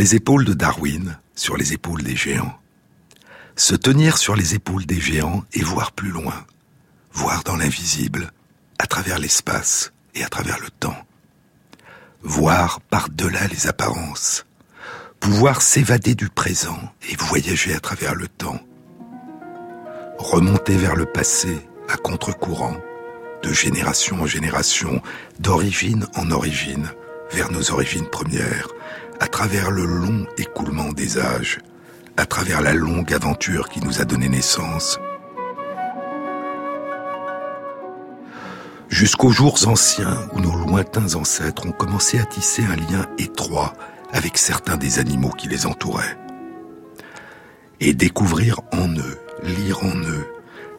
les épaules de Darwin, sur les épaules des géants. Se tenir sur les épaules des géants et voir plus loin, voir dans l'invisible, à travers l'espace et à travers le temps. Voir par-delà les apparences, pouvoir s'évader du présent et voyager à travers le temps. Remonter vers le passé à contre-courant, de génération en génération, d'origine en origine, vers nos origines premières, à travers le long écoulement des âges, à travers la longue aventure qui nous a donné naissance. Jusqu'aux jours anciens où nos lointains ancêtres ont commencé à tisser un lien étroit avec certains des animaux qui les entouraient. Et découvrir en eux, lire en eux,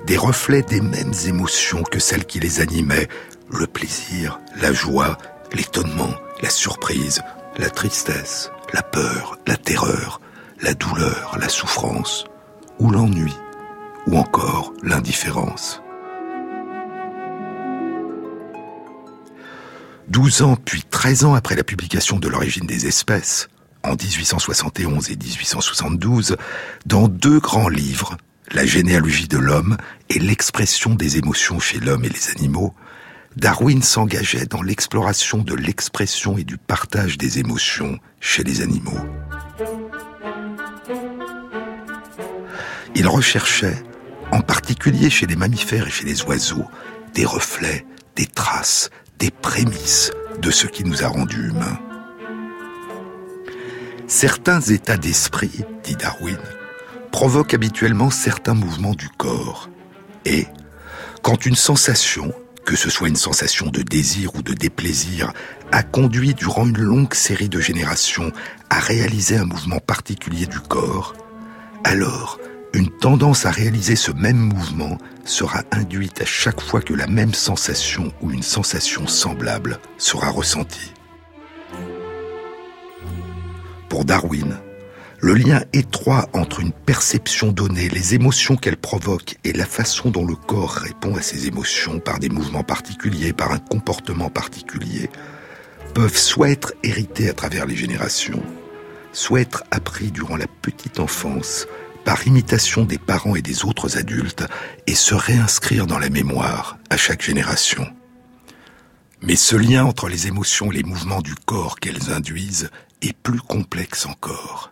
des reflets des mêmes émotions que celles qui les animaient, le plaisir, la joie, l'étonnement, la surprise, la tristesse, la peur, la terreur, la douleur, la souffrance, ou l'ennui, ou encore l'indifférence. Douze ans puis treize ans après la publication de l'origine des espèces, en 1871 et 1872, dans deux grands livres, La généalogie de l'homme et l'expression des émotions chez l'homme et les animaux, Darwin s'engageait dans l'exploration de l'expression et du partage des émotions chez les animaux. Il recherchait, en particulier chez les mammifères et chez les oiseaux, des reflets, des traces, des prémices de ce qui nous a rendus humains. Certains états d'esprit, dit Darwin, provoquent habituellement certains mouvements du corps. Et, quand une sensation, que ce soit une sensation de désir ou de déplaisir, a conduit durant une longue série de générations à réaliser un mouvement particulier du corps, alors une tendance à réaliser ce même mouvement sera induite à chaque fois que la même sensation ou une sensation semblable sera ressentie. Pour Darwin, le lien étroit entre une perception donnée, les émotions qu'elle provoque et la façon dont le corps répond à ces émotions par des mouvements particuliers, par un comportement particulier, peuvent soit être hérités à travers les générations, soit être appris durant la petite enfance par imitation des parents et des autres adultes et se réinscrire dans la mémoire à chaque génération. Mais ce lien entre les émotions et les mouvements du corps qu'elles induisent est plus complexe encore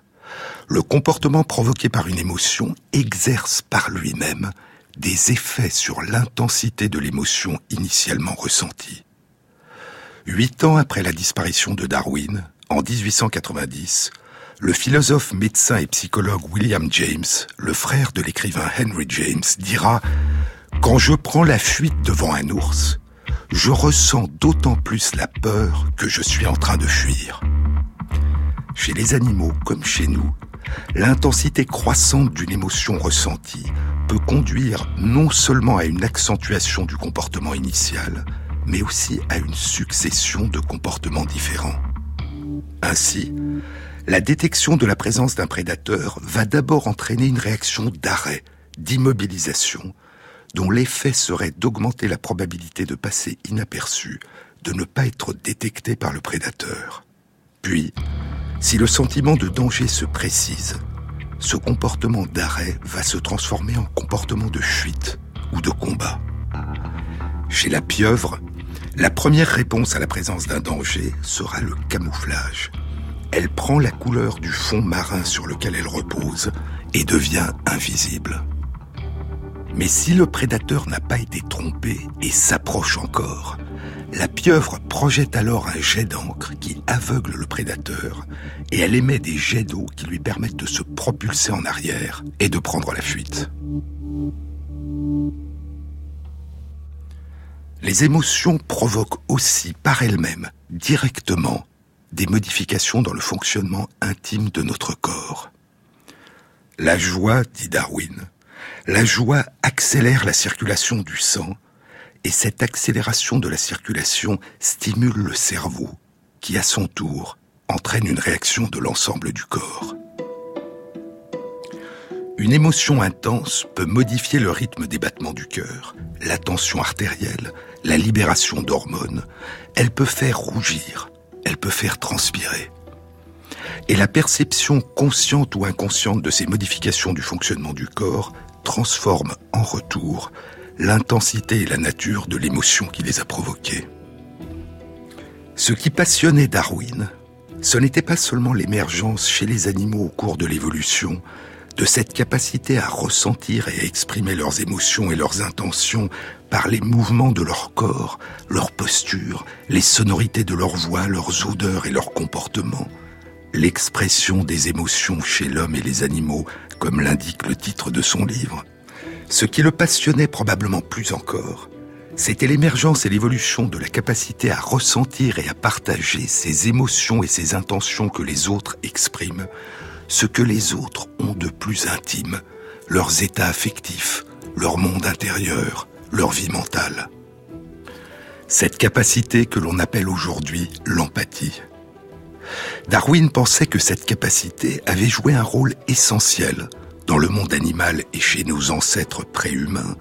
le comportement provoqué par une émotion exerce par lui-même des effets sur l'intensité de l'émotion initialement ressentie. Huit ans après la disparition de Darwin, en 1890, le philosophe, médecin et psychologue William James, le frère de l'écrivain Henry James, dira ⁇ Quand je prends la fuite devant un ours, je ressens d'autant plus la peur que je suis en train de fuir. Chez les animaux comme chez nous, l'intensité croissante d'une émotion ressentie peut conduire non seulement à une accentuation du comportement initial, mais aussi à une succession de comportements différents. Ainsi, la détection de la présence d'un prédateur va d'abord entraîner une réaction d'arrêt, d'immobilisation, dont l'effet serait d'augmenter la probabilité de passer inaperçu, de ne pas être détecté par le prédateur. Puis, si le sentiment de danger se précise, ce comportement d'arrêt va se transformer en comportement de fuite ou de combat. Chez la pieuvre, la première réponse à la présence d'un danger sera le camouflage. Elle prend la couleur du fond marin sur lequel elle repose et devient invisible. Mais si le prédateur n'a pas été trompé et s'approche encore, la pieuvre projette alors un jet d'encre qui aveugle le prédateur et elle émet des jets d'eau qui lui permettent de se propulser en arrière et de prendre la fuite. Les émotions provoquent aussi par elles-mêmes, directement, des modifications dans le fonctionnement intime de notre corps. La joie, dit Darwin, la joie accélère la circulation du sang et cette accélération de la circulation stimule le cerveau, qui à son tour entraîne une réaction de l'ensemble du corps. Une émotion intense peut modifier le rythme des battements du cœur, la tension artérielle, la libération d'hormones. Elle peut faire rougir, elle peut faire transpirer. Et la perception consciente ou inconsciente de ces modifications du fonctionnement du corps transforme en retour l'intensité et la nature de l'émotion qui les a provoquées. Ce qui passionnait Darwin, ce n'était pas seulement l'émergence chez les animaux au cours de l'évolution de cette capacité à ressentir et à exprimer leurs émotions et leurs intentions par les mouvements de leur corps, leur posture, les sonorités de leur voix, leurs odeurs et leurs comportements, l'expression des émotions chez l'homme et les animaux, comme l'indique le titre de son livre. Ce qui le passionnait probablement plus encore, c'était l'émergence et l'évolution de la capacité à ressentir et à partager ces émotions et ces intentions que les autres expriment, ce que les autres ont de plus intime, leurs états affectifs, leur monde intérieur, leur vie mentale. Cette capacité que l'on appelle aujourd'hui l'empathie. Darwin pensait que cette capacité avait joué un rôle essentiel dans le monde animal et chez nos ancêtres préhumains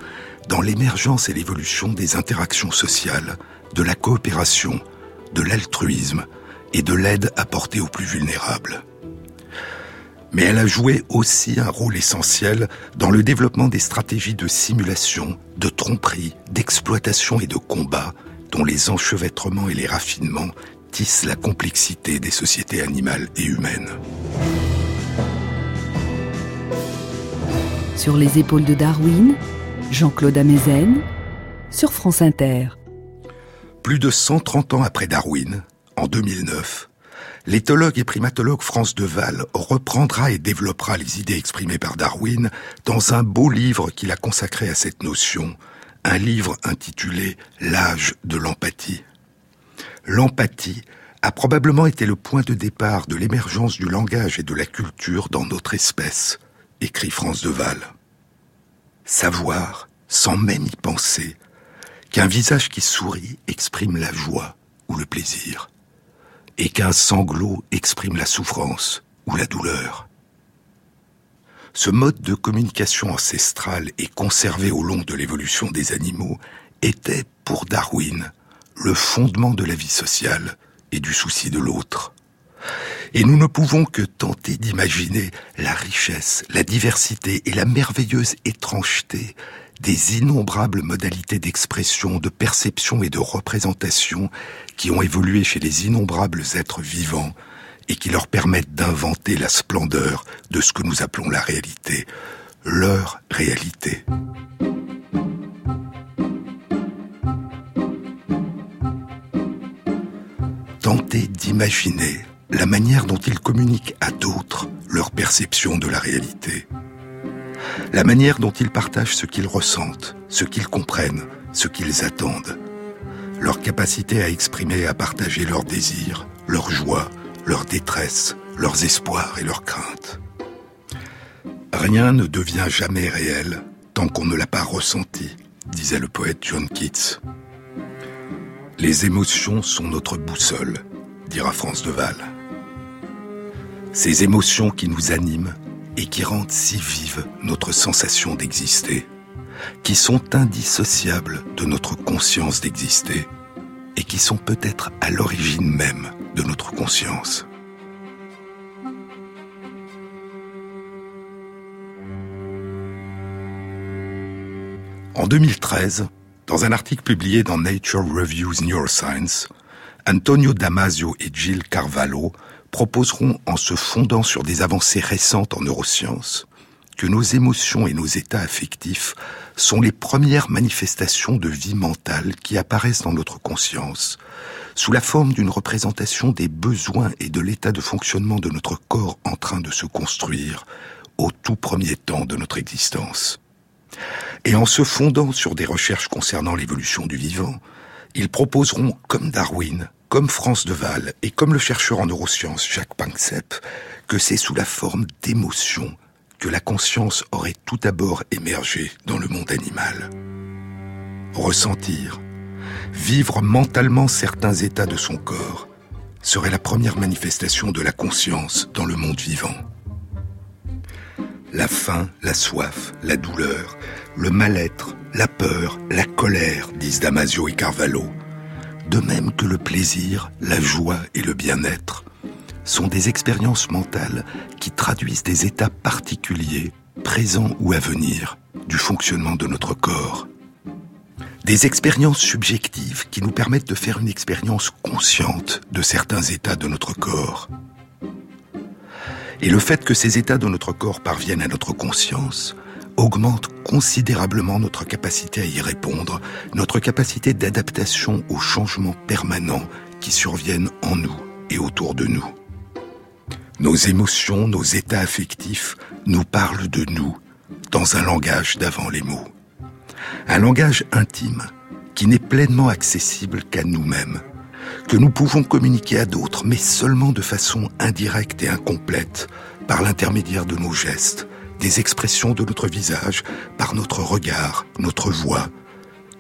dans l'émergence et l'évolution des interactions sociales, de la coopération, de l'altruisme et de l'aide apportée aux plus vulnérables. Mais elle a joué aussi un rôle essentiel dans le développement des stratégies de simulation, de tromperie, d'exploitation et de combat dont les enchevêtrements et les raffinements tissent la complexité des sociétés animales et humaines. Sur les épaules de Darwin, Jean-Claude Amezen sur France Inter. Plus de 130 ans après Darwin, en 2009, l'éthologue et primatologue France Deval reprendra et développera les idées exprimées par Darwin dans un beau livre qu'il a consacré à cette notion, un livre intitulé L'âge de l'empathie. L'empathie a probablement été le point de départ de l'émergence du langage et de la culture dans notre espèce, écrit France Deval savoir, sans même y penser, qu'un visage qui sourit exprime la joie ou le plaisir, et qu'un sanglot exprime la souffrance ou la douleur. Ce mode de communication ancestrale et conservé au long de l'évolution des animaux était, pour Darwin, le fondement de la vie sociale et du souci de l'autre. Et nous ne pouvons que tenter d'imaginer la richesse, la diversité et la merveilleuse étrangeté des innombrables modalités d'expression, de perception et de représentation qui ont évolué chez les innombrables êtres vivants et qui leur permettent d'inventer la splendeur de ce que nous appelons la réalité, leur réalité. Tenter d'imaginer la manière dont ils communiquent à d'autres leur perception de la réalité, la manière dont ils partagent ce qu'ils ressentent, ce qu'ils comprennent, ce qu'ils attendent, leur capacité à exprimer et à partager leurs désirs, leurs joies, leurs détresses, leurs espoirs et leurs craintes. Rien ne devient jamais réel tant qu'on ne l'a pas ressenti, disait le poète John Keats. Les émotions sont notre boussole, dira France Deval ces émotions qui nous animent et qui rendent si vive notre sensation d'exister, qui sont indissociables de notre conscience d'exister et qui sont peut-être à l'origine même de notre conscience. En 2013, dans un article publié dans Nature Reviews Neuroscience, Antonio Damasio et Jill Carvalho proposeront, en se fondant sur des avancées récentes en neurosciences, que nos émotions et nos états affectifs sont les premières manifestations de vie mentale qui apparaissent dans notre conscience, sous la forme d'une représentation des besoins et de l'état de fonctionnement de notre corps en train de se construire au tout premier temps de notre existence. Et en se fondant sur des recherches concernant l'évolution du vivant, ils proposeront, comme Darwin, comme France Deval et comme le chercheur en neurosciences Jacques Panksepp, que c'est sous la forme d'émotions que la conscience aurait tout d'abord émergé dans le monde animal. Ressentir, vivre mentalement certains états de son corps, serait la première manifestation de la conscience dans le monde vivant. La faim, la soif, la douleur, le mal-être, la peur, la colère, disent Damasio et Carvalho, de même que le plaisir, la joie et le bien-être, sont des expériences mentales qui traduisent des états particuliers, présents ou à venir, du fonctionnement de notre corps. Des expériences subjectives qui nous permettent de faire une expérience consciente de certains états de notre corps. Et le fait que ces états de notre corps parviennent à notre conscience augmente considérablement notre capacité à y répondre, notre capacité d'adaptation aux changements permanents qui surviennent en nous et autour de nous. Nos émotions, nos états affectifs nous parlent de nous dans un langage d'avant les mots. Un langage intime qui n'est pleinement accessible qu'à nous-mêmes, que nous pouvons communiquer à d'autres, mais seulement de façon indirecte et incomplète, par l'intermédiaire de nos gestes, des expressions de notre visage, par notre regard, notre voix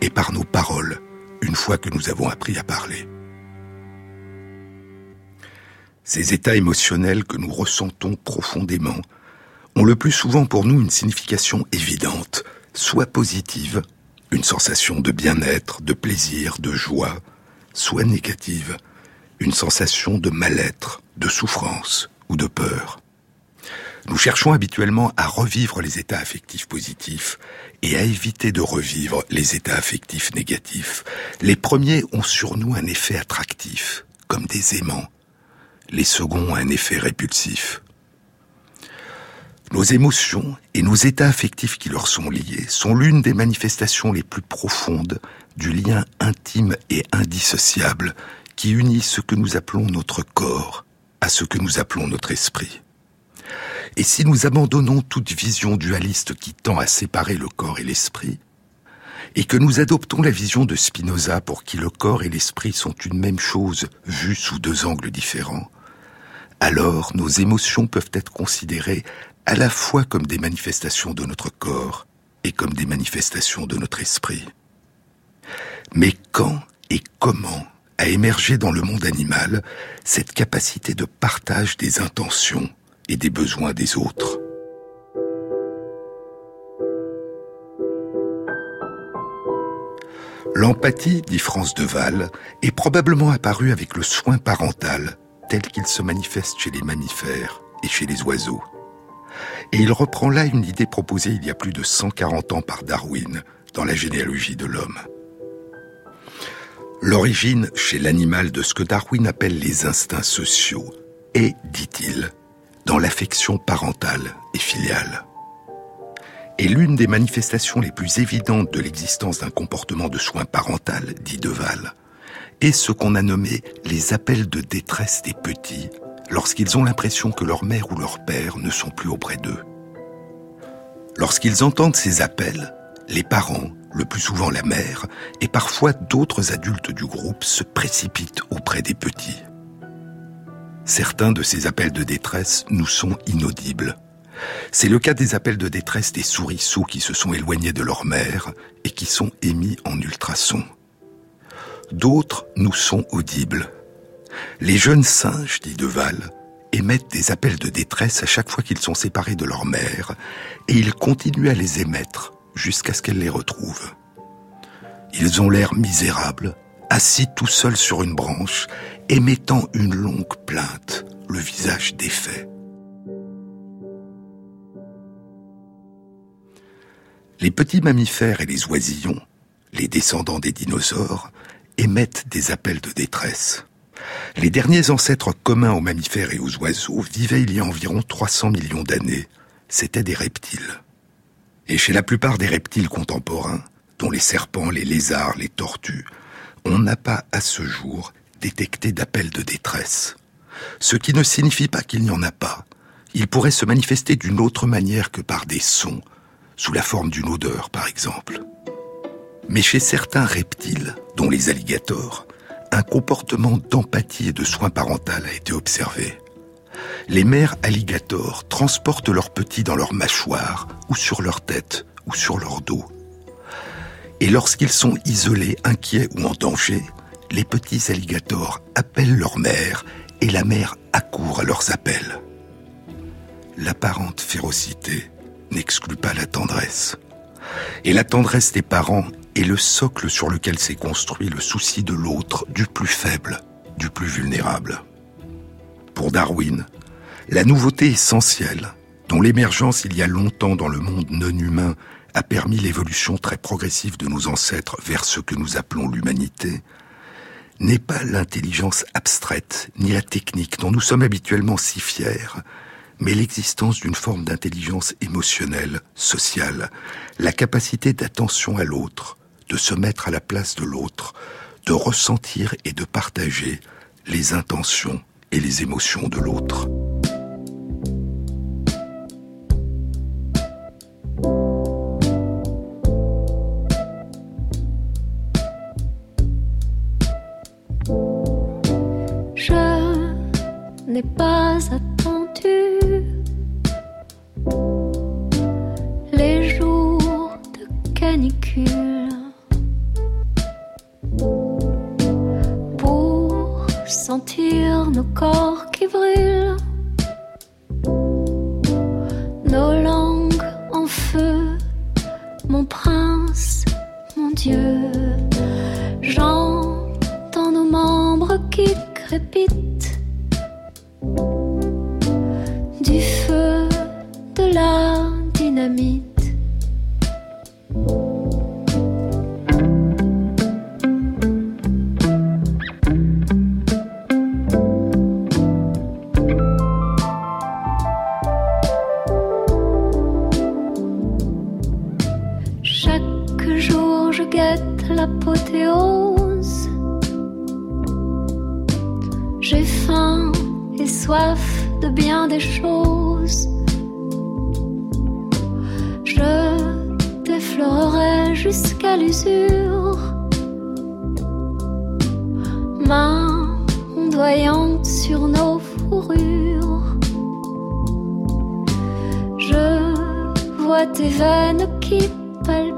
et par nos paroles, une fois que nous avons appris à parler. Ces états émotionnels que nous ressentons profondément ont le plus souvent pour nous une signification évidente, soit positive, une sensation de bien-être, de plaisir, de joie, soit négative, une sensation de mal-être, de souffrance ou de peur. Nous cherchons habituellement à revivre les états affectifs positifs et à éviter de revivre les états affectifs négatifs. Les premiers ont sur nous un effet attractif, comme des aimants. Les seconds un effet répulsif. Nos émotions et nos états affectifs qui leur sont liés sont l'une des manifestations les plus profondes du lien intime et indissociable qui unit ce que nous appelons notre corps à ce que nous appelons notre esprit. Et si nous abandonnons toute vision dualiste qui tend à séparer le corps et l'esprit, et que nous adoptons la vision de Spinoza pour qui le corps et l'esprit sont une même chose vue sous deux angles différents, alors nos émotions peuvent être considérées à la fois comme des manifestations de notre corps et comme des manifestations de notre esprit. Mais quand et comment a émergé dans le monde animal cette capacité de partage des intentions et des besoins des autres. L'empathie, dit France Deval, est probablement apparue avec le soin parental, tel qu'il se manifeste chez les mammifères et chez les oiseaux. Et il reprend là une idée proposée il y a plus de 140 ans par Darwin dans la généalogie de l'homme. L'origine chez l'animal de ce que Darwin appelle les instincts sociaux est, dit-il, dans l'affection parentale et filiale. Et l'une des manifestations les plus évidentes de l'existence d'un comportement de soin parental, dit Deval, est ce qu'on a nommé les appels de détresse des petits lorsqu'ils ont l'impression que leur mère ou leur père ne sont plus auprès d'eux. Lorsqu'ils entendent ces appels, les parents, le plus souvent la mère, et parfois d'autres adultes du groupe se précipitent auprès des petits. Certains de ces appels de détresse nous sont inaudibles. C'est le cas des appels de détresse des souriceaux qui se sont éloignés de leur mère et qui sont émis en ultrasons. D'autres nous sont audibles. Les jeunes singes, dit Deval, émettent des appels de détresse à chaque fois qu'ils sont séparés de leur mère, et ils continuent à les émettre jusqu'à ce qu'elle les retrouve. Ils ont l'air misérables, assis tout seuls sur une branche, émettant une longue plainte, le visage défait. Les petits mammifères et les oisillons, les descendants des dinosaures, émettent des appels de détresse. Les derniers ancêtres communs aux mammifères et aux oiseaux vivaient il y a environ 300 millions d'années. C'étaient des reptiles. Et chez la plupart des reptiles contemporains, dont les serpents, les lézards, les tortues, on n'a pas à ce jour détecté d'appels de détresse. Ce qui ne signifie pas qu'il n'y en a pas. Il pourrait se manifester d'une autre manière que par des sons, sous la forme d'une odeur par exemple. Mais chez certains reptiles, dont les alligators, un comportement d'empathie et de soin parental a été observé. Les mères alligators transportent leurs petits dans leur mâchoire, ou sur leur tête, ou sur leur dos. Et lorsqu'ils sont isolés, inquiets ou en danger, les petits alligators appellent leur mère et la mère accourt à leurs appels. L'apparente férocité n'exclut pas la tendresse. Et la tendresse des parents est le socle sur lequel s'est construit le souci de l'autre, du plus faible, du plus vulnérable. Pour Darwin, la nouveauté essentielle, dont l'émergence il y a longtemps dans le monde non humain a permis l'évolution très progressive de nos ancêtres vers ce que nous appelons l'humanité, n'est pas l'intelligence abstraite, ni la technique dont nous sommes habituellement si fiers, mais l'existence d'une forme d'intelligence émotionnelle, sociale, la capacité d'attention à l'autre, de se mettre à la place de l'autre, de ressentir et de partager les intentions et les émotions de l'autre. Pas attendu. Les jours de canicule. Pour sentir nos corps qui brûlent, nos langues en feu, mon prince, mon Dieu. J'entends nos membres qui crépitent Chaque jour je guette l'apothéose. J'ai faim et soif de bien des choses. Jusqu'à l'usure. Main ondoyante sur nos fourrures. Je vois tes veines qui palpitent.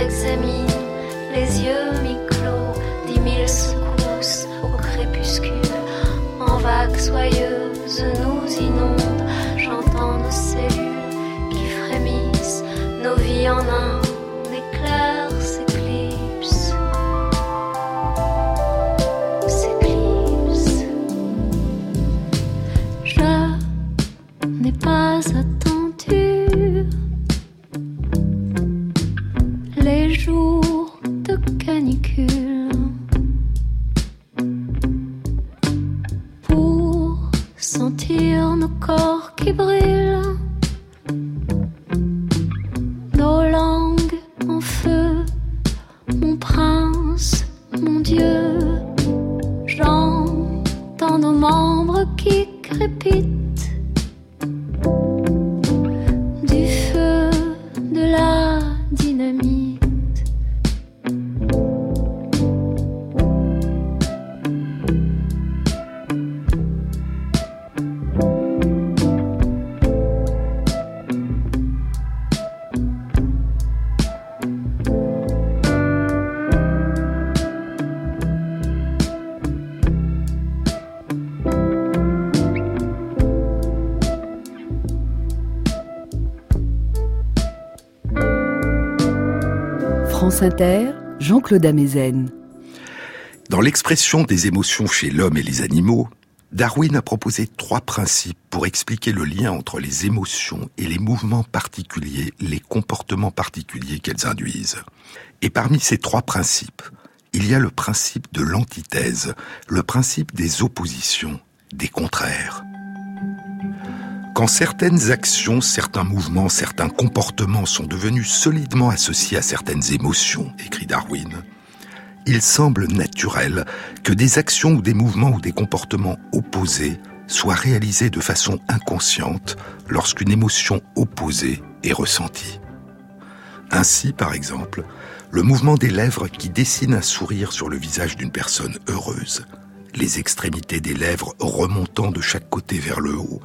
Qu'on examine, les yeux mi-clos, dix mille secousses au crépuscule, en vagues soyeuses nous inondent, j'entends nos cellules qui frémissent, nos vies en un éclair Jean-Claude Amezen. Dans l'expression des émotions chez l'homme et les animaux, Darwin a proposé trois principes pour expliquer le lien entre les émotions et les mouvements particuliers, les comportements particuliers qu'elles induisent. Et parmi ces trois principes, il y a le principe de l'antithèse, le principe des oppositions, des contraires. Quand certaines actions, certains mouvements, certains comportements sont devenus solidement associés à certaines émotions, écrit Darwin, il semble naturel que des actions ou des mouvements ou des comportements opposés soient réalisés de façon inconsciente lorsqu'une émotion opposée est ressentie. Ainsi, par exemple, le mouvement des lèvres qui dessine un sourire sur le visage d'une personne heureuse, les extrémités des lèvres remontant de chaque côté vers le haut,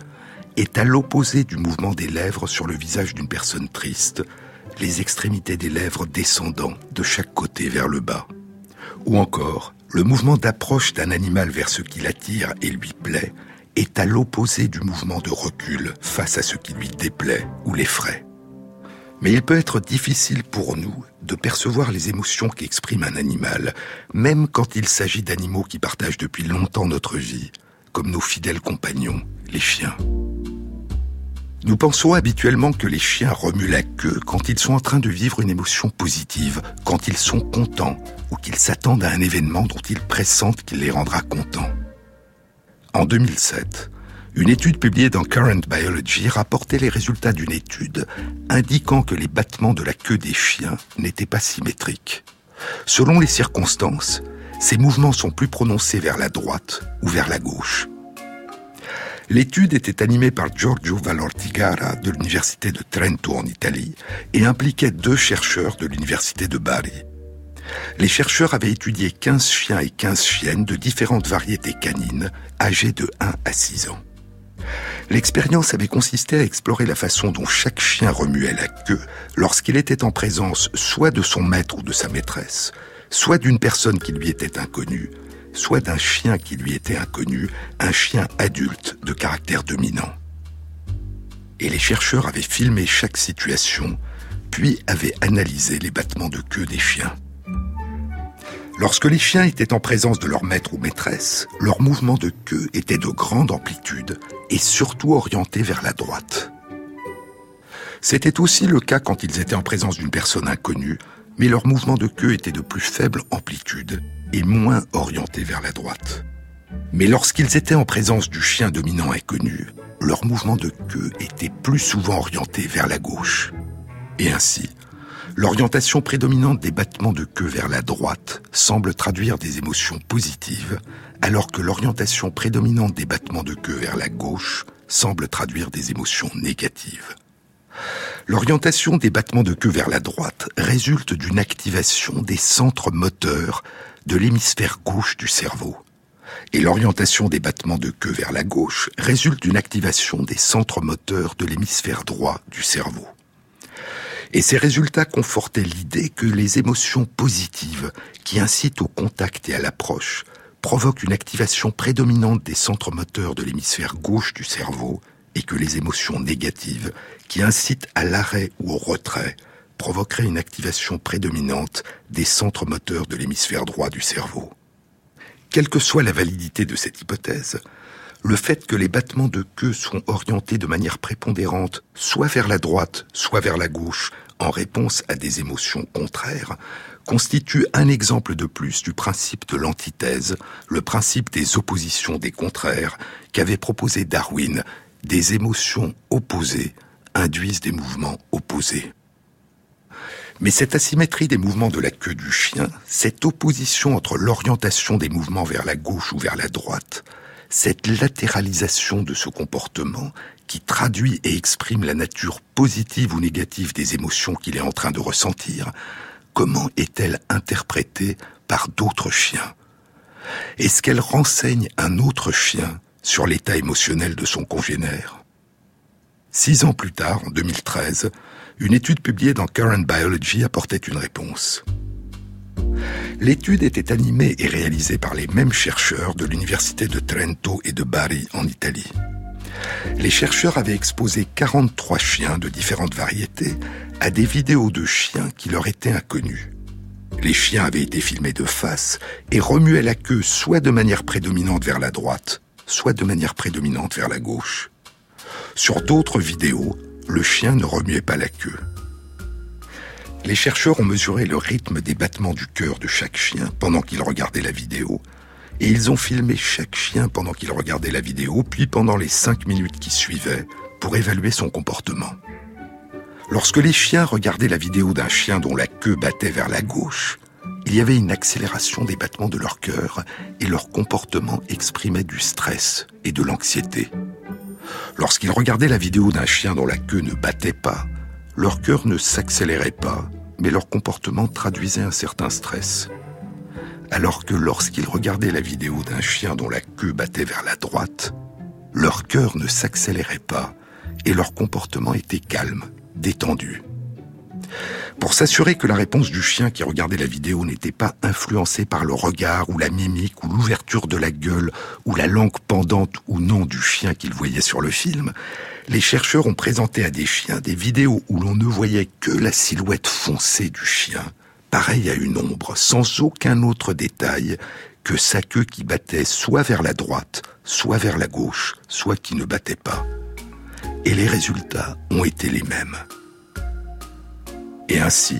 est à l'opposé du mouvement des lèvres sur le visage d'une personne triste, les extrémités des lèvres descendant de chaque côté vers le bas. Ou encore, le mouvement d'approche d'un animal vers ce qui l'attire et lui plaît est à l'opposé du mouvement de recul face à ce qui lui déplaît ou l'effraie. Mais il peut être difficile pour nous de percevoir les émotions qu'exprime un animal, même quand il s'agit d'animaux qui partagent depuis longtemps notre vie, comme nos fidèles compagnons, les chiens. Nous pensons habituellement que les chiens remuent la queue quand ils sont en train de vivre une émotion positive, quand ils sont contents ou qu'ils s'attendent à un événement dont ils pressentent qu'il les rendra contents. En 2007, une étude publiée dans Current Biology rapportait les résultats d'une étude indiquant que les battements de la queue des chiens n'étaient pas symétriques. Selon les circonstances, ces mouvements sont plus prononcés vers la droite ou vers la gauche. L'étude était animée par Giorgio Valortigara de l'Université de Trento en Italie et impliquait deux chercheurs de l'Université de Bari. Les chercheurs avaient étudié 15 chiens et 15 chiennes de différentes variétés canines âgés de 1 à 6 ans. L'expérience avait consisté à explorer la façon dont chaque chien remuait la queue lorsqu'il était en présence soit de son maître ou de sa maîtresse, soit d'une personne qui lui était inconnue, soit d'un chien qui lui était inconnu, un chien adulte de caractère dominant. Et les chercheurs avaient filmé chaque situation, puis avaient analysé les battements de queue des chiens. Lorsque les chiens étaient en présence de leur maître ou maîtresse, leur mouvement de queue était de grande amplitude et surtout orienté vers la droite. C'était aussi le cas quand ils étaient en présence d'une personne inconnue, mais leur mouvement de queue était de plus faible amplitude et moins orienté vers la droite. Mais lorsqu'ils étaient en présence du chien dominant inconnu, leur mouvement de queue était plus souvent orienté vers la gauche. Et ainsi, l'orientation prédominante des battements de queue vers la droite semble traduire des émotions positives, alors que l'orientation prédominante des battements de queue vers la gauche semble traduire des émotions négatives. L'orientation des battements de queue vers la droite résulte d'une activation des centres moteurs de l'hémisphère gauche du cerveau. Et l'orientation des battements de queue vers la gauche résulte d'une activation des centres moteurs de l'hémisphère droit du cerveau. Et ces résultats confortaient l'idée que les émotions positives qui incitent au contact et à l'approche provoquent une activation prédominante des centres moteurs de l'hémisphère gauche du cerveau et que les émotions négatives qui incitent à l'arrêt ou au retrait provoqueraient une activation prédominante des centres moteurs de l'hémisphère droit du cerveau. Quelle que soit la validité de cette hypothèse, le fait que les battements de queue sont orientés de manière prépondérante soit vers la droite, soit vers la gauche, en réponse à des émotions contraires, constitue un exemple de plus du principe de l'antithèse, le principe des oppositions des contraires qu'avait proposé Darwin. Des émotions opposées induisent des mouvements opposés. Mais cette asymétrie des mouvements de la queue du chien, cette opposition entre l'orientation des mouvements vers la gauche ou vers la droite, cette latéralisation de ce comportement qui traduit et exprime la nature positive ou négative des émotions qu'il est en train de ressentir, comment est-elle interprétée par d'autres chiens? Est-ce qu'elle renseigne un autre chien sur l'état émotionnel de son congénère Six ans plus tard, en 2013, une étude publiée dans Current Biology apportait une réponse. L'étude était animée et réalisée par les mêmes chercheurs de l'université de Trento et de Bari en Italie. Les chercheurs avaient exposé 43 chiens de différentes variétés à des vidéos de chiens qui leur étaient inconnus. Les chiens avaient été filmés de face et remuaient la queue soit de manière prédominante vers la droite, soit de manière prédominante vers la gauche. Sur d'autres vidéos, le chien ne remuait pas la queue. Les chercheurs ont mesuré le rythme des battements du cœur de chaque chien pendant qu'il regardait la vidéo, et ils ont filmé chaque chien pendant qu'il regardait la vidéo, puis pendant les cinq minutes qui suivaient, pour évaluer son comportement. Lorsque les chiens regardaient la vidéo d'un chien dont la queue battait vers la gauche, il y avait une accélération des battements de leur cœur et leur comportement exprimait du stress et de l'anxiété. Lorsqu'ils regardaient la vidéo d'un chien dont la queue ne battait pas, leur cœur ne s'accélérait pas, mais leur comportement traduisait un certain stress. Alors que lorsqu'ils regardaient la vidéo d'un chien dont la queue battait vers la droite, leur cœur ne s'accélérait pas et leur comportement était calme, détendu. Pour s'assurer que la réponse du chien qui regardait la vidéo n'était pas influencée par le regard ou la mimique ou l'ouverture de la gueule ou la langue pendante ou non du chien qu'il voyait sur le film, les chercheurs ont présenté à des chiens des vidéos où l'on ne voyait que la silhouette foncée du chien, pareille à une ombre, sans aucun autre détail que sa queue qui battait soit vers la droite, soit vers la gauche, soit qui ne battait pas. Et les résultats ont été les mêmes. Et ainsi,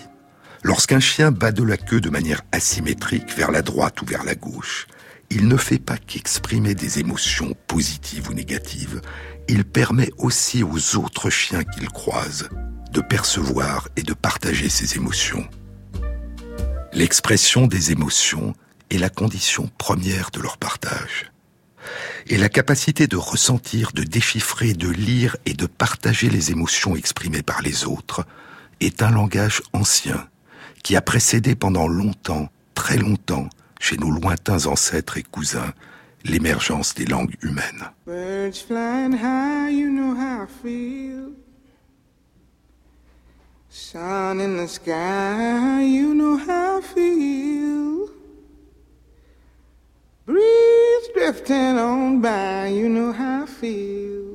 lorsqu'un chien bat de la queue de manière asymétrique vers la droite ou vers la gauche, il ne fait pas qu'exprimer des émotions positives ou négatives, il permet aussi aux autres chiens qu'il croise de percevoir et de partager ces émotions. L'expression des émotions est la condition première de leur partage. Et la capacité de ressentir, de déchiffrer, de lire et de partager les émotions exprimées par les autres est un langage ancien qui a précédé pendant longtemps, très longtemps, chez nos lointains ancêtres et cousins, l'émergence des langues humaines. Birds flying high, you know how I feel. Sun in the sky, you know how I feel. Breeze drifting on by, you know how I feel.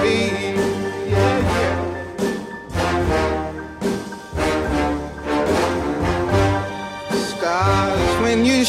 me.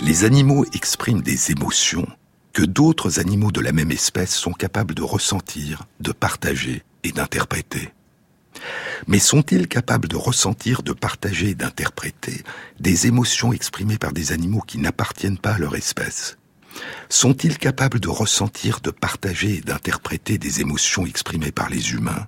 Les animaux expriment des émotions que d'autres animaux de la même espèce sont capables de ressentir, de partager et d'interpréter. Mais sont-ils capables de ressentir, de partager et d'interpréter des émotions exprimées par des animaux qui n'appartiennent pas à leur espèce? Sont-ils capables de ressentir, de partager et d'interpréter des émotions exprimées par les humains?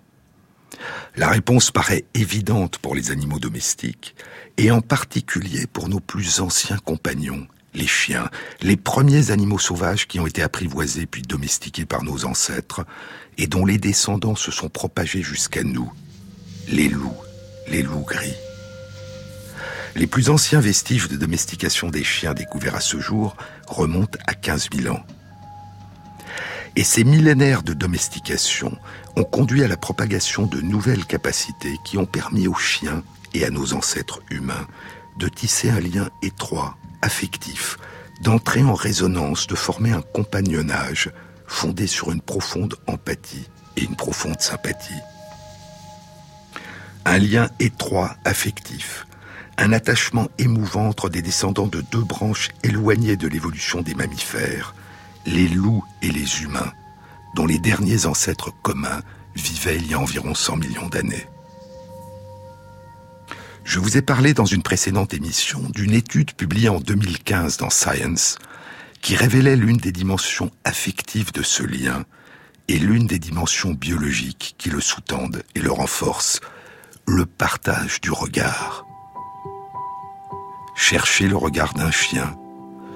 La réponse paraît évidente pour les animaux domestiques, et en particulier pour nos plus anciens compagnons, les chiens, les premiers animaux sauvages qui ont été apprivoisés puis domestiqués par nos ancêtres, et dont les descendants se sont propagés jusqu'à nous, les loups, les loups gris. Les plus anciens vestiges de domestication des chiens découverts à ce jour remontent à 15 000 ans. Et ces millénaires de domestication ont conduit à la propagation de nouvelles capacités qui ont permis aux chiens et à nos ancêtres humains de tisser un lien étroit, affectif, d'entrer en résonance, de former un compagnonnage fondé sur une profonde empathie et une profonde sympathie. Un lien étroit, affectif, un attachement émouvant entre des descendants de deux branches éloignées de l'évolution des mammifères, les loups et les humains, dont les derniers ancêtres communs vivaient il y a environ 100 millions d'années. Je vous ai parlé dans une précédente émission d'une étude publiée en 2015 dans Science qui révélait l'une des dimensions affectives de ce lien et l'une des dimensions biologiques qui le sous-tendent et le renforcent, le partage du regard. Chercher le regard d'un chien,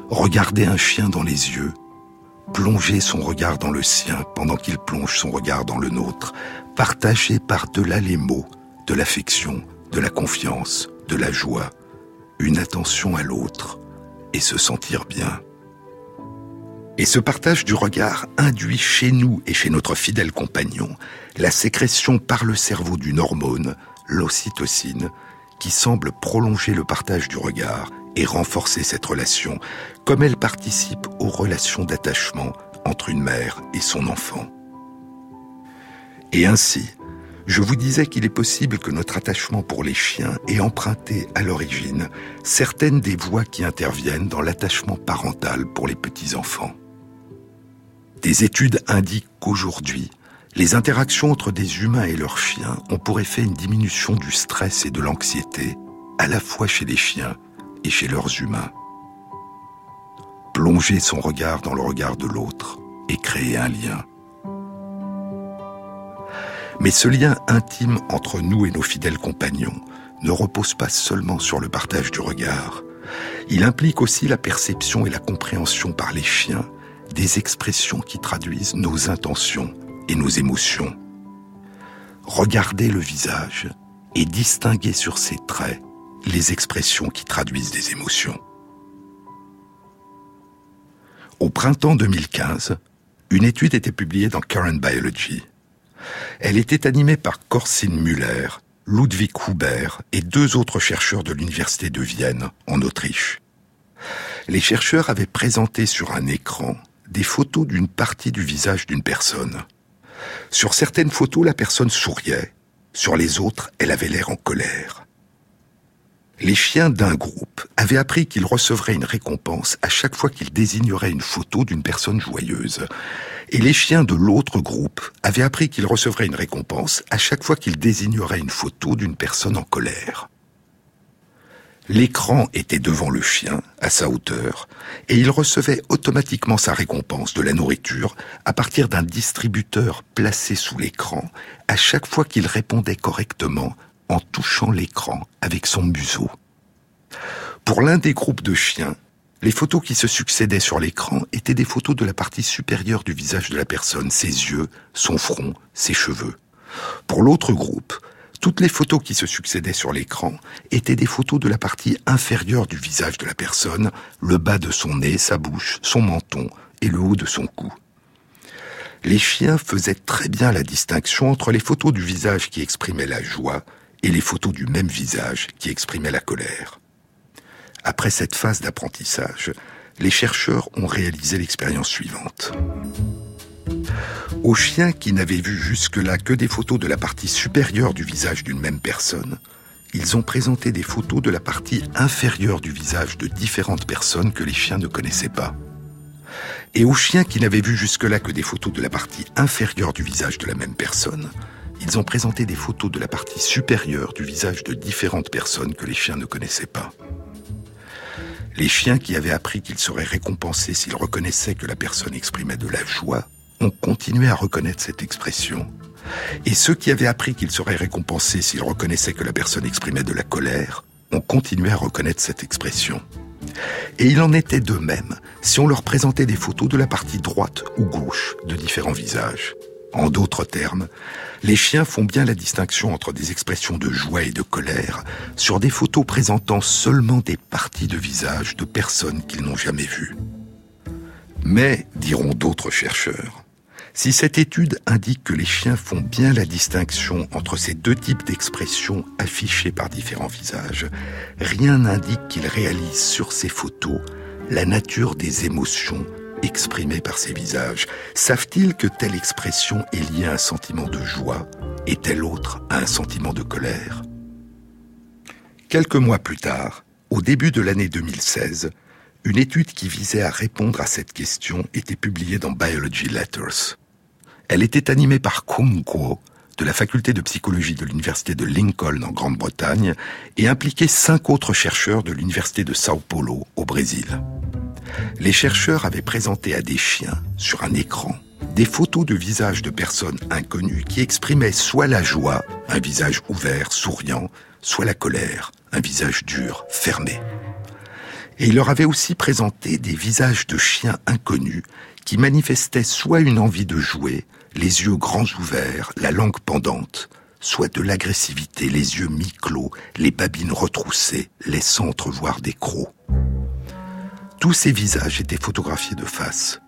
regarder un chien dans les yeux, plonger son regard dans le sien pendant qu'il plonge son regard dans le nôtre, partager par-delà les mots de l'affection, de la confiance, de la joie, une attention à l'autre et se sentir bien. Et ce partage du regard induit chez nous et chez notre fidèle compagnon la sécrétion par le cerveau d'une hormone, l'ocytocine, qui semble prolonger le partage du regard et renforcer cette relation, comme elle participe aux relations d'attachement entre une mère et son enfant. Et ainsi, je vous disais qu'il est possible que notre attachement pour les chiens ait emprunté à l'origine certaines des voies qui interviennent dans l'attachement parental pour les petits-enfants. Des études indiquent qu'aujourd'hui, les interactions entre des humains et leurs chiens ont pour effet une diminution du stress et de l'anxiété, à la fois chez les chiens et chez leurs humains. Plonger son regard dans le regard de l'autre et créer un lien. Mais ce lien intime entre nous et nos fidèles compagnons ne repose pas seulement sur le partage du regard. Il implique aussi la perception et la compréhension par les chiens des expressions qui traduisent nos intentions et nos émotions. Regarder le visage et distinguer sur ses traits les expressions qui traduisent des émotions. Au printemps 2015, une étude était publiée dans Current Biology. Elle était animée par Corsine Müller, Ludwig Huber et deux autres chercheurs de l'Université de Vienne, en Autriche. Les chercheurs avaient présenté sur un écran des photos d'une partie du visage d'une personne. Sur certaines photos, la personne souriait, sur les autres, elle avait l'air en colère. Les chiens d'un groupe avaient appris qu'ils recevraient une récompense à chaque fois qu'ils désigneraient une photo d'une personne joyeuse. Et les chiens de l'autre groupe avaient appris qu'ils recevraient une récompense à chaque fois qu'ils désigneraient une photo d'une personne en colère. L'écran était devant le chien, à sa hauteur, et il recevait automatiquement sa récompense de la nourriture à partir d'un distributeur placé sous l'écran à chaque fois qu'il répondait correctement en touchant l'écran avec son museau. Pour l'un des groupes de chiens, les photos qui se succédaient sur l'écran étaient des photos de la partie supérieure du visage de la personne, ses yeux, son front, ses cheveux. Pour l'autre groupe, toutes les photos qui se succédaient sur l'écran étaient des photos de la partie inférieure du visage de la personne, le bas de son nez, sa bouche, son menton et le haut de son cou. Les chiens faisaient très bien la distinction entre les photos du visage qui exprimaient la joie et les photos du même visage qui exprimaient la colère. Après cette phase d'apprentissage, les chercheurs ont réalisé l'expérience suivante. Aux chiens qui n'avaient vu jusque-là que des photos de la partie supérieure du visage d'une même personne, ils ont présenté des photos de la partie inférieure du visage de différentes personnes que les chiens ne connaissaient pas. Et aux chiens qui n'avaient vu jusque-là que des photos de la partie inférieure du visage de la même personne, ils ont présenté des photos de la partie supérieure du visage de différentes personnes que les chiens ne connaissaient pas. Les chiens qui avaient appris qu'ils seraient récompensés s'ils reconnaissaient que la personne exprimait de la joie ont continué à reconnaître cette expression. Et ceux qui avaient appris qu'ils seraient récompensés s'ils reconnaissaient que la personne exprimait de la colère ont continué à reconnaître cette expression. Et il en était de même si on leur présentait des photos de la partie droite ou gauche de différents visages. En d'autres termes, les chiens font bien la distinction entre des expressions de joie et de colère sur des photos présentant seulement des parties de visage de personnes qu'ils n'ont jamais vues. Mais, diront d'autres chercheurs, si cette étude indique que les chiens font bien la distinction entre ces deux types d'expressions affichées par différents visages, rien n'indique qu'ils réalisent sur ces photos la nature des émotions exprimées par ces visages Savent-ils que telle expression est liée à un sentiment de joie et telle autre à un sentiment de colère? Quelques mois plus tard, au début de l'année 2016, une étude qui visait à répondre à cette question était publiée dans Biology Letters. Elle était animée par Kung Kuo, de la faculté de psychologie de l'université de Lincoln en Grande-Bretagne et impliquait cinq autres chercheurs de l'université de Sao Paulo au Brésil les chercheurs avaient présenté à des chiens, sur un écran, des photos de visages de personnes inconnues qui exprimaient soit la joie, un visage ouvert, souriant, soit la colère, un visage dur, fermé. Et il leur avait aussi présenté des visages de chiens inconnus qui manifestaient soit une envie de jouer, les yeux grands ouverts, la langue pendante, soit de l'agressivité, les yeux mi-clos, les babines retroussées, laissant entrevoir des crocs. Tous ces visages étaient photographiés de face.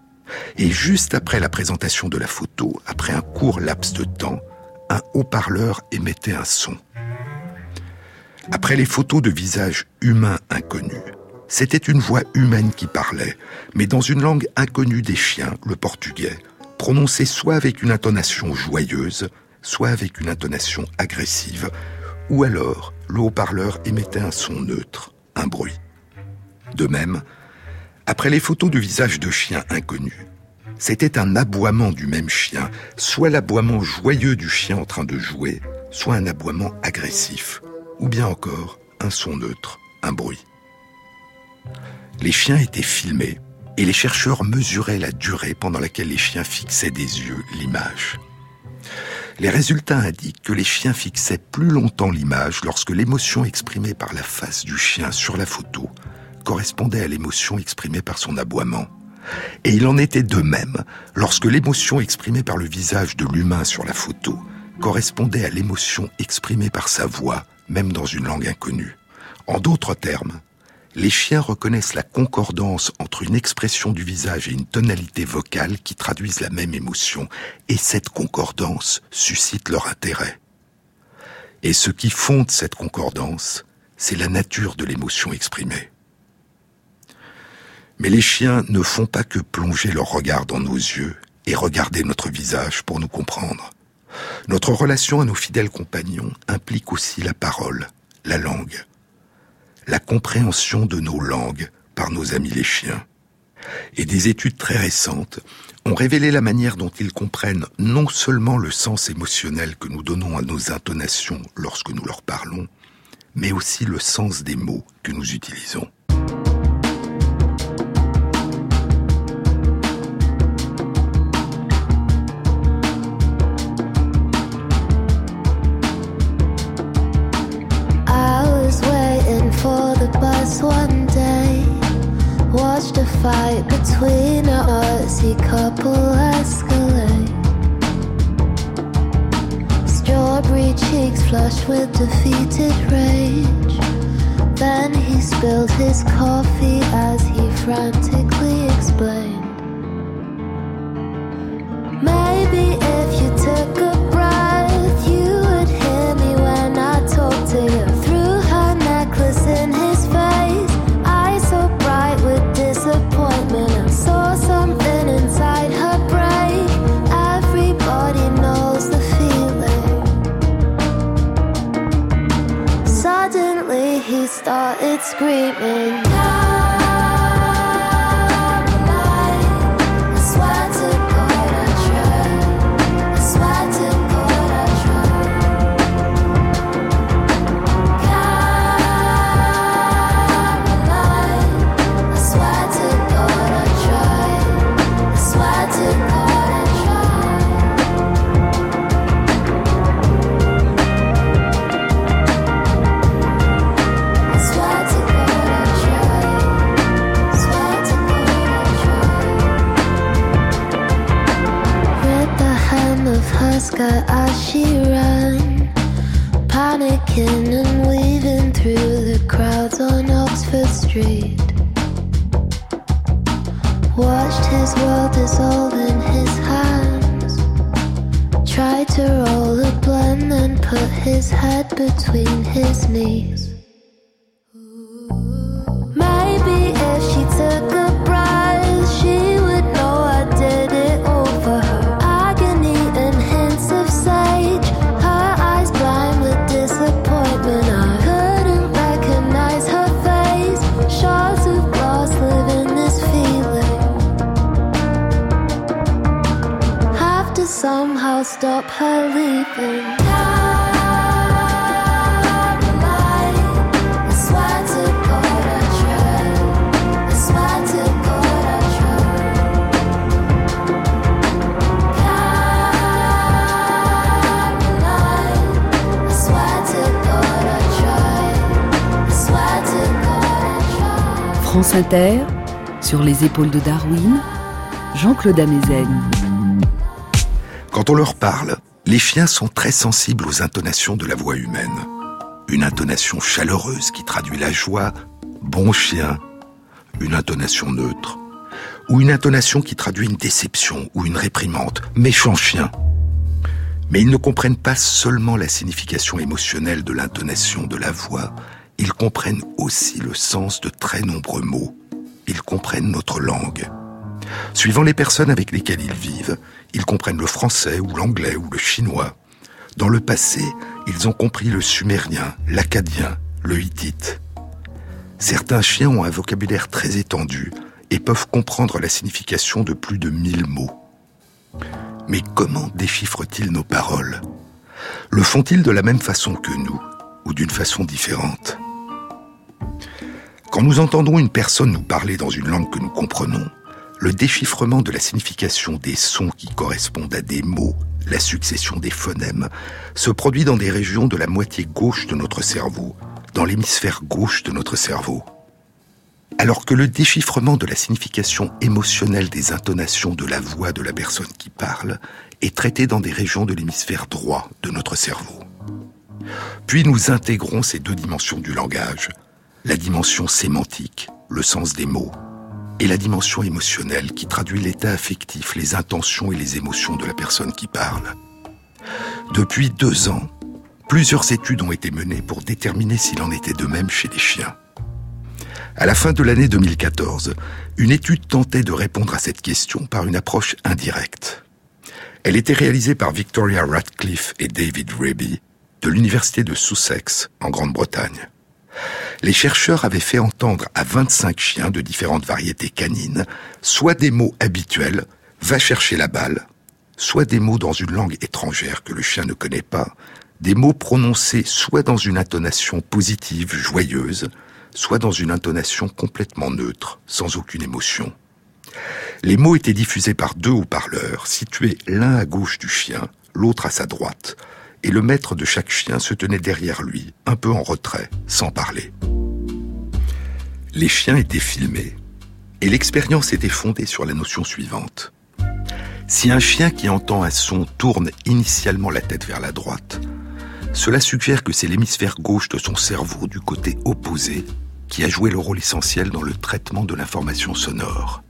Et juste après la présentation de la photo, après un court laps de temps, un haut-parleur émettait un son. Après les photos de visages humains inconnus, c'était une voix humaine qui parlait, mais dans une langue inconnue des chiens, le portugais, prononcée soit avec une intonation joyeuse, soit avec une intonation agressive, ou alors le haut-parleur émettait un son neutre, un bruit. De même, après les photos de visages de chiens inconnus, c'était un aboiement du même chien, soit l'aboiement joyeux du chien en train de jouer, soit un aboiement agressif, ou bien encore un son neutre, un bruit. Les chiens étaient filmés et les chercheurs mesuraient la durée pendant laquelle les chiens fixaient des yeux l'image. Les résultats indiquent que les chiens fixaient plus longtemps l'image lorsque l'émotion exprimée par la face du chien sur la photo correspondait à l'émotion exprimée par son aboiement. Et il en était de même lorsque l'émotion exprimée par le visage de l'humain sur la photo correspondait à l'émotion exprimée par sa voix, même dans une langue inconnue. En d'autres termes, les chiens reconnaissent la concordance entre une expression du visage et une tonalité vocale qui traduisent la même émotion, et cette concordance suscite leur intérêt. Et ce qui fonde cette concordance, c'est la nature de l'émotion exprimée. Mais les chiens ne font pas que plonger leur regard dans nos yeux et regarder notre visage pour nous comprendre. Notre relation à nos fidèles compagnons implique aussi la parole, la langue, la compréhension de nos langues par nos amis les chiens. Et des études très récentes ont révélé la manière dont ils comprennent non seulement le sens émotionnel que nous donnons à nos intonations lorsque nous leur parlons, mais aussi le sens des mots que nous utilisons. Her as she ran, panicking and weaving through the crowds on Oxford Street. Watched his world dissolve in his hands. Tried to roll a blunt and put his head between his knees. France sur les épaules de Darwin, Jean-Claude Amezen. Quand on leur parle, les chiens sont très sensibles aux intonations de la voix humaine. Une intonation chaleureuse qui traduit la joie, bon chien, une intonation neutre, ou une intonation qui traduit une déception ou une réprimande, méchant chien. Mais ils ne comprennent pas seulement la signification émotionnelle de l'intonation de la voix, ils comprennent aussi le sens de très nombreux mots. Ils comprennent notre langue. Suivant les personnes avec lesquelles ils vivent, ils comprennent le français ou l'anglais ou le chinois. Dans le passé, ils ont compris le sumérien, l'acadien, le hittite. Certains chiens ont un vocabulaire très étendu et peuvent comprendre la signification de plus de mille mots. Mais comment déchiffrent-ils nos paroles? Le font-ils de la même façon que nous ou d'une façon différente? Quand nous entendons une personne nous parler dans une langue que nous comprenons, le déchiffrement de la signification des sons qui correspondent à des mots, la succession des phonèmes, se produit dans des régions de la moitié gauche de notre cerveau, dans l'hémisphère gauche de notre cerveau. Alors que le déchiffrement de la signification émotionnelle des intonations de la voix de la personne qui parle est traité dans des régions de l'hémisphère droit de notre cerveau. Puis nous intégrons ces deux dimensions du langage, la dimension sémantique, le sens des mots, et la dimension émotionnelle qui traduit l'état affectif, les intentions et les émotions de la personne qui parle. Depuis deux ans, plusieurs études ont été menées pour déterminer s'il en était de même chez les chiens. À la fin de l'année 2014, une étude tentait de répondre à cette question par une approche indirecte. Elle était réalisée par Victoria Radcliffe et David Raby de l'Université de Sussex en Grande-Bretagne. Les chercheurs avaient fait entendre à 25 chiens de différentes variétés canines soit des mots habituels, va chercher la balle, soit des mots dans une langue étrangère que le chien ne connaît pas, des mots prononcés soit dans une intonation positive, joyeuse, soit dans une intonation complètement neutre, sans aucune émotion. Les mots étaient diffusés par deux haut-parleurs, situés l'un à gauche du chien, l'autre à sa droite, et le maître de chaque chien se tenait derrière lui, un peu en retrait, sans parler. Les chiens étaient filmés, et l'expérience était fondée sur la notion suivante. Si un chien qui entend un son tourne initialement la tête vers la droite, cela suggère que c'est l'hémisphère gauche de son cerveau du côté opposé qui a joué le rôle essentiel dans le traitement de l'information sonore.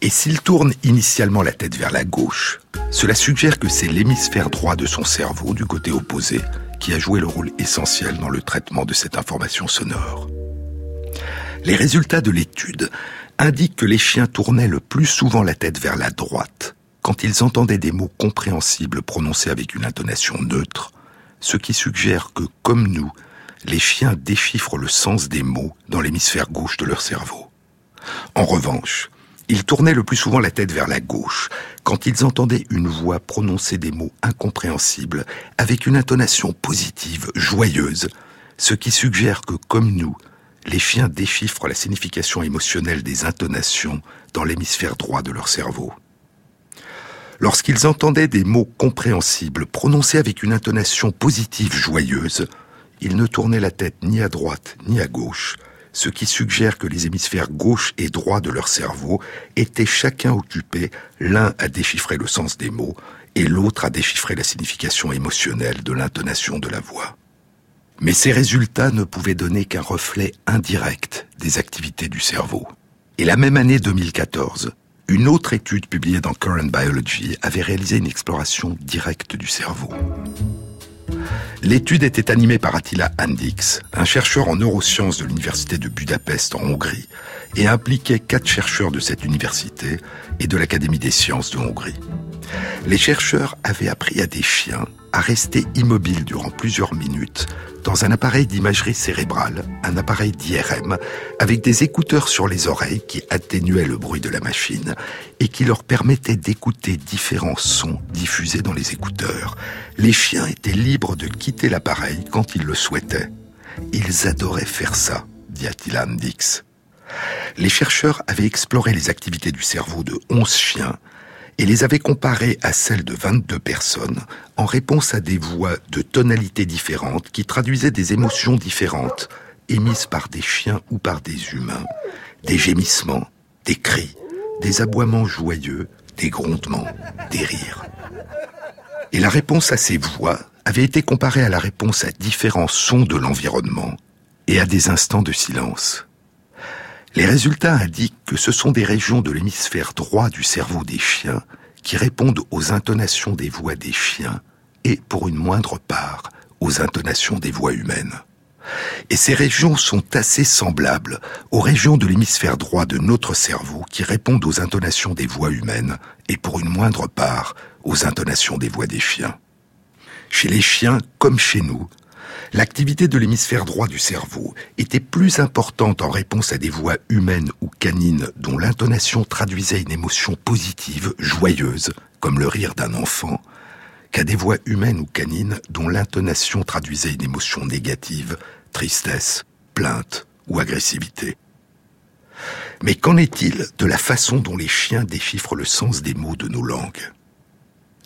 Et s'il tourne initialement la tête vers la gauche, cela suggère que c'est l'hémisphère droit de son cerveau du côté opposé qui a joué le rôle essentiel dans le traitement de cette information sonore. Les résultats de l'étude indiquent que les chiens tournaient le plus souvent la tête vers la droite quand ils entendaient des mots compréhensibles prononcés avec une intonation neutre, ce qui suggère que, comme nous, les chiens déchiffrent le sens des mots dans l'hémisphère gauche de leur cerveau. En revanche, ils tournaient le plus souvent la tête vers la gauche quand ils entendaient une voix prononcer des mots incompréhensibles avec une intonation positive, joyeuse, ce qui suggère que, comme nous, les chiens déchiffrent la signification émotionnelle des intonations dans l'hémisphère droit de leur cerveau. Lorsqu'ils entendaient des mots compréhensibles prononcés avec une intonation positive, joyeuse, ils ne tournaient la tête ni à droite ni à gauche, ce qui suggère que les hémisphères gauche et droit de leur cerveau étaient chacun occupés, l'un à déchiffrer le sens des mots et l'autre à déchiffrer la signification émotionnelle de l'intonation de la voix. Mais ces résultats ne pouvaient donner qu'un reflet indirect des activités du cerveau. Et la même année 2014, une autre étude publiée dans Current Biology avait réalisé une exploration directe du cerveau. L'étude était animée par Attila Andix, un chercheur en neurosciences de l'université de Budapest en Hongrie, et impliquait quatre chercheurs de cette université et de l'Académie des sciences de Hongrie. Les chercheurs avaient appris à des chiens à rester immobiles durant plusieurs minutes dans un appareil d'imagerie cérébrale, un appareil d'IRM, avec des écouteurs sur les oreilles qui atténuaient le bruit de la machine et qui leur permettaient d'écouter différents sons diffusés dans les écouteurs. Les chiens étaient libres de quitter l'appareil quand ils le souhaitaient. Ils adoraient faire ça, dit Attila Dix. Les chercheurs avaient exploré les activités du cerveau de 11 chiens et les avait comparés à celles de 22 personnes en réponse à des voix de tonalités différentes qui traduisaient des émotions différentes émises par des chiens ou par des humains, des gémissements, des cris, des aboiements joyeux, des grondements, des rires. Et la réponse à ces voix avait été comparée à la réponse à différents sons de l'environnement et à des instants de silence. Les résultats indiquent que ce sont des régions de l'hémisphère droit du cerveau des chiens qui répondent aux intonations des voix des chiens et, pour une moindre part, aux intonations des voix humaines. Et ces régions sont assez semblables aux régions de l'hémisphère droit de notre cerveau qui répondent aux intonations des voix humaines et pour une moindre part aux intonations des voix des chiens. Chez les chiens, comme chez nous, l'activité de l'hémisphère droit du cerveau était plus importante en réponse à des voix humaines ou canines dont l'intonation traduisait une émotion positive, joyeuse, comme le rire d'un enfant, qu'à des voix humaines ou canines dont l'intonation traduisait une émotion négative, tristesse, plainte ou agressivité. Mais qu'en est-il de la façon dont les chiens déchiffrent le sens des mots de nos langues?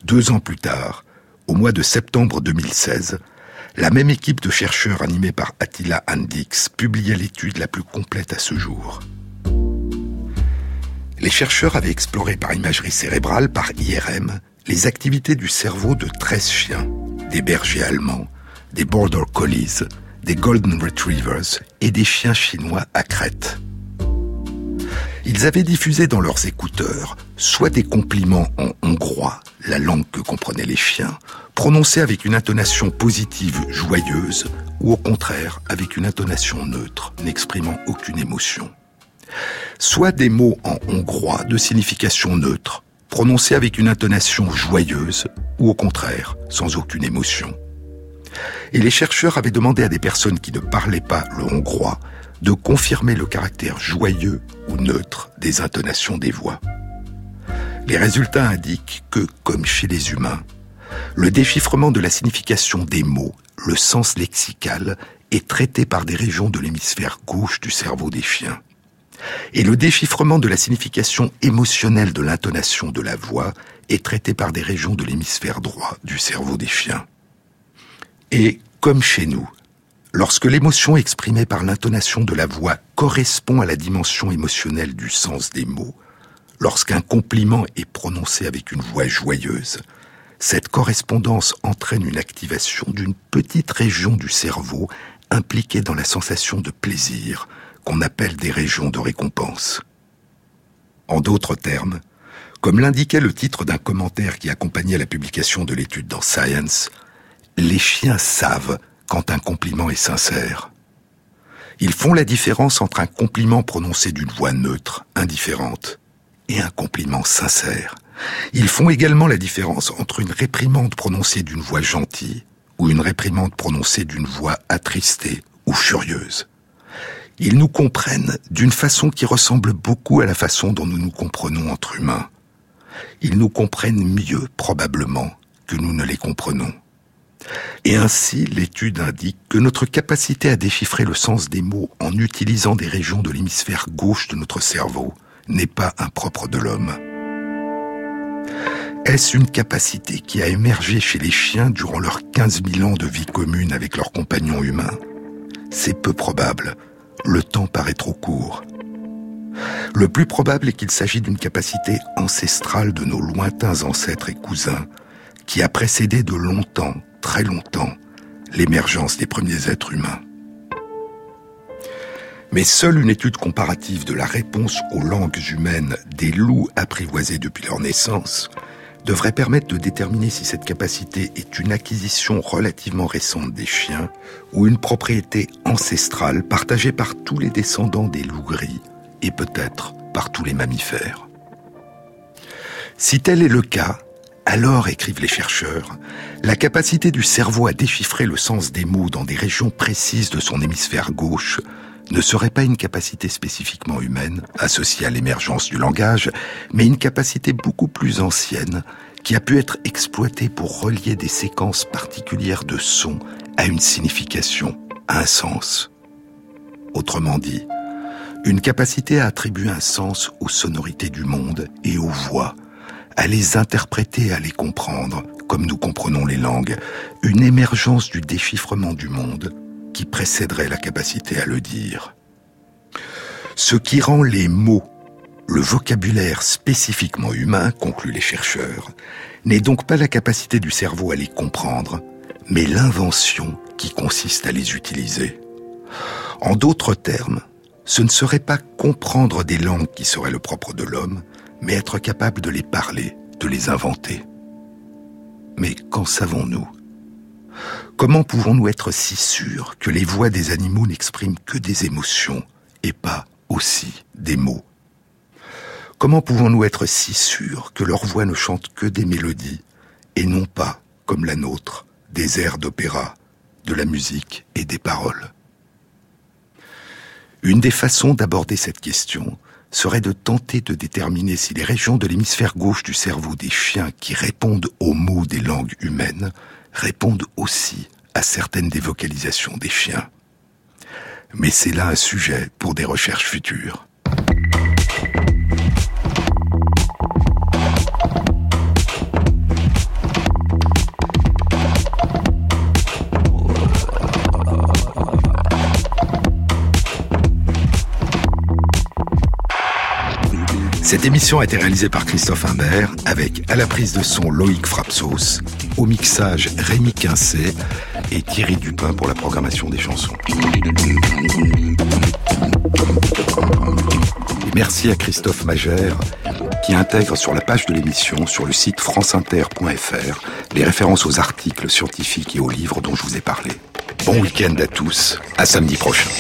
Deux ans plus tard, au mois de septembre 2016, la même équipe de chercheurs animée par Attila Andix publiait l'étude la plus complète à ce jour. Les chercheurs avaient exploré par imagerie cérébrale, par IRM, les activités du cerveau de 13 chiens, des bergers allemands, des border collies, des golden retrievers et des chiens chinois à crête. Ils avaient diffusé dans leurs écouteurs soit des compliments en hongrois, la langue que comprenaient les chiens, prononcés avec une intonation positive joyeuse, ou au contraire avec une intonation neutre, n'exprimant aucune émotion. Soit des mots en hongrois de signification neutre, prononcés avec une intonation joyeuse, ou au contraire sans aucune émotion. Et les chercheurs avaient demandé à des personnes qui ne parlaient pas le hongrois de confirmer le caractère joyeux ou neutre des intonations des voix. Les résultats indiquent que, comme chez les humains, le déchiffrement de la signification des mots, le sens lexical, est traité par des régions de l'hémisphère gauche du cerveau des chiens. Et le déchiffrement de la signification émotionnelle de l'intonation de la voix est traité par des régions de l'hémisphère droit du cerveau des chiens. Et, comme chez nous, lorsque l'émotion exprimée par l'intonation de la voix correspond à la dimension émotionnelle du sens des mots, lorsqu'un compliment est prononcé avec une voix joyeuse, cette correspondance entraîne une activation d'une petite région du cerveau impliquée dans la sensation de plaisir qu'on appelle des régions de récompense. En d'autres termes, comme l'indiquait le titre d'un commentaire qui accompagnait la publication de l'étude dans Science, les chiens savent quand un compliment est sincère. Ils font la différence entre un compliment prononcé d'une voix neutre, indifférente, et un compliment sincère. Ils font également la différence entre une réprimande prononcée d'une voix gentille ou une réprimande prononcée d'une voix attristée ou furieuse. Ils nous comprennent d'une façon qui ressemble beaucoup à la façon dont nous nous comprenons entre humains. Ils nous comprennent mieux, probablement, que nous ne les comprenons. Et ainsi, l'étude indique que notre capacité à déchiffrer le sens des mots en utilisant des régions de l'hémisphère gauche de notre cerveau n'est pas impropre de l'homme. Est-ce une capacité qui a émergé chez les chiens durant leurs 15 000 ans de vie commune avec leurs compagnons humains? C'est peu probable. Le temps paraît trop court. Le plus probable est qu'il s'agit d'une capacité ancestrale de nos lointains ancêtres et cousins, qui a précédé de longtemps, très longtemps, l'émergence des premiers êtres humains. Mais seule une étude comparative de la réponse aux langues humaines des loups apprivoisés depuis leur naissance devrait permettre de déterminer si cette capacité est une acquisition relativement récente des chiens ou une propriété ancestrale partagée par tous les descendants des loups gris et peut-être par tous les mammifères. Si tel est le cas, alors, écrivent les chercheurs, la capacité du cerveau à déchiffrer le sens des mots dans des régions précises de son hémisphère gauche ne serait pas une capacité spécifiquement humaine, associée à l'émergence du langage, mais une capacité beaucoup plus ancienne, qui a pu être exploitée pour relier des séquences particulières de sons à une signification, à un sens. Autrement dit, une capacité à attribuer un sens aux sonorités du monde et aux voix, à les interpréter, à les comprendre, comme nous comprenons les langues, une émergence du déchiffrement du monde qui précéderait la capacité à le dire. Ce qui rend les mots, le vocabulaire spécifiquement humain, concluent les chercheurs, n'est donc pas la capacité du cerveau à les comprendre, mais l'invention qui consiste à les utiliser. En d'autres termes, ce ne serait pas comprendre des langues qui seraient le propre de l'homme, mais être capable de les parler, de les inventer. Mais qu'en savons-nous? Comment pouvons-nous être si sûrs que les voix des animaux n'expriment que des émotions et pas aussi des mots? Comment pouvons-nous être si sûrs que leurs voix ne chantent que des mélodies et non pas, comme la nôtre, des airs d'opéra, de la musique et des paroles? Une des façons d'aborder cette question serait de tenter de déterminer si les régions de l'hémisphère gauche du cerveau des chiens qui répondent aux mots des langues humaines répondent aussi à certaines des vocalisations des chiens. Mais c'est là un sujet pour des recherches futures. Cette émission a été réalisée par Christophe Imbert avec à la prise de son Loïc Frapsos, au mixage Rémi Quincet et Thierry Dupin pour la programmation des chansons. merci à Christophe Magère qui intègre sur la page de l'émission sur le site franceinter.fr les références aux articles scientifiques et aux livres dont je vous ai parlé. Bon week-end à tous, à samedi prochain.